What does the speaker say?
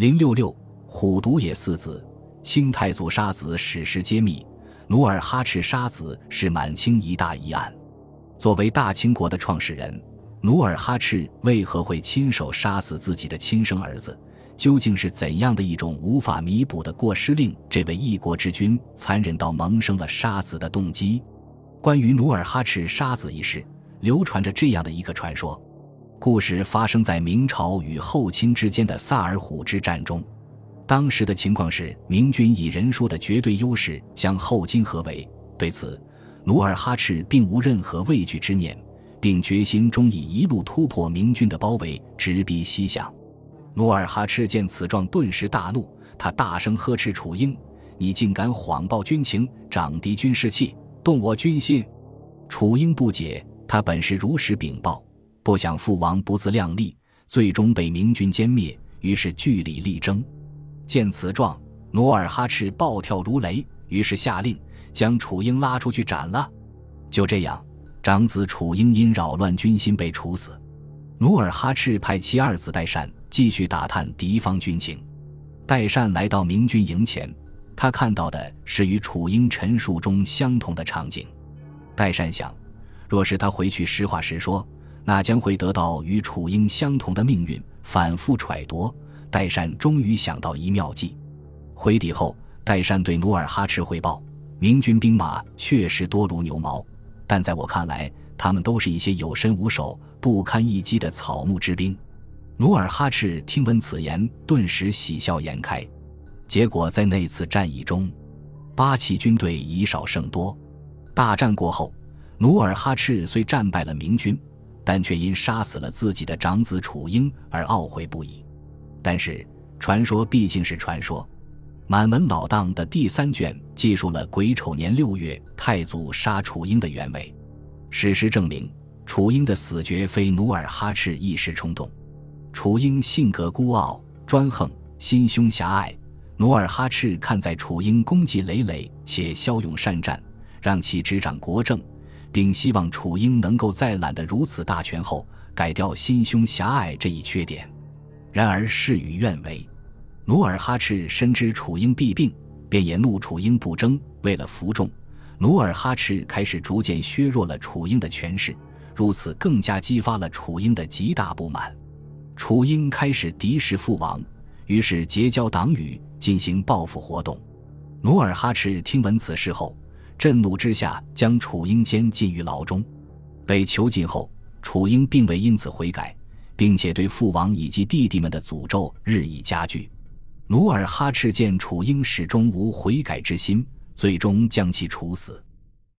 零六六虎毒也四子，清太祖杀子史实揭秘。努尔哈赤杀子是满清一大疑案。作为大清国的创始人，努尔哈赤为何会亲手杀死自己的亲生儿子？究竟是怎样的一种无法弥补的过失，令这位一国之君残忍到萌生了杀子的动机？关于努尔哈赤杀子一事，流传着这样的一个传说。故事发生在明朝与后清之间的萨尔浒之战中。当时的情况是，明军以人数的绝对优势将后金合围。对此，努尔哈赤并无任何畏惧之念，并决心终以一路突破明军的包围，直逼西乡。努尔哈赤见此状，顿时大怒，他大声呵斥楚英：“你竟敢谎报军情，长敌军士气，动我军心！”楚英不解，他本是如实禀报，不想父王不自量力，最终被明军歼灭，于是据理力争。见此状，努尔哈赤暴跳如雷，于是下令将楚英拉出去斩了。就这样，长子楚英因扰乱军心被处死。努尔哈赤派其二子代善继续打探敌方军情。代善来到明军营前，他看到的是与楚英陈述中相同的场景。代善想，若是他回去实话实说，那将会得到与楚英相同的命运。反复揣度。代善终于想到一妙计，回抵后，代善对努尔哈赤汇报：明军兵马确实多如牛毛，但在我看来，他们都是一些有身无手、不堪一击的草木之兵。努尔哈赤听闻此言，顿时喜笑颜开。结果在那次战役中，八旗军队以少胜多。大战过后，努尔哈赤虽战败了明军，但却因杀死了自己的长子楚英而懊悔不已。但是，传说毕竟是传说。满文老档的第三卷记述了癸丑年六月太祖杀楚英的原委。史实证明，楚英的死绝非努尔哈赤一时冲动。楚英性格孤傲专横，心胸狭隘。努尔哈赤看在楚英功绩累累且骁勇善战，让其执掌国政，并希望楚英能够在揽得如此大权后，改掉心胸狭隘这一缺点。然而事与愿违，努尔哈赤深知楚英弊病，便也怒楚英不争。为了服众，努尔哈赤开始逐渐削弱了楚英的权势，如此更加激发了楚英的极大不满。楚英开始敌视父王，于是结交党羽进行报复活动。努尔哈赤听闻此事后，震怒之下将楚英监禁于牢中。被囚禁后，楚英并未因此悔改。并且对父王以及弟弟们的诅咒日益加剧。努尔哈赤见楚英始终无悔改之心，最终将其处死。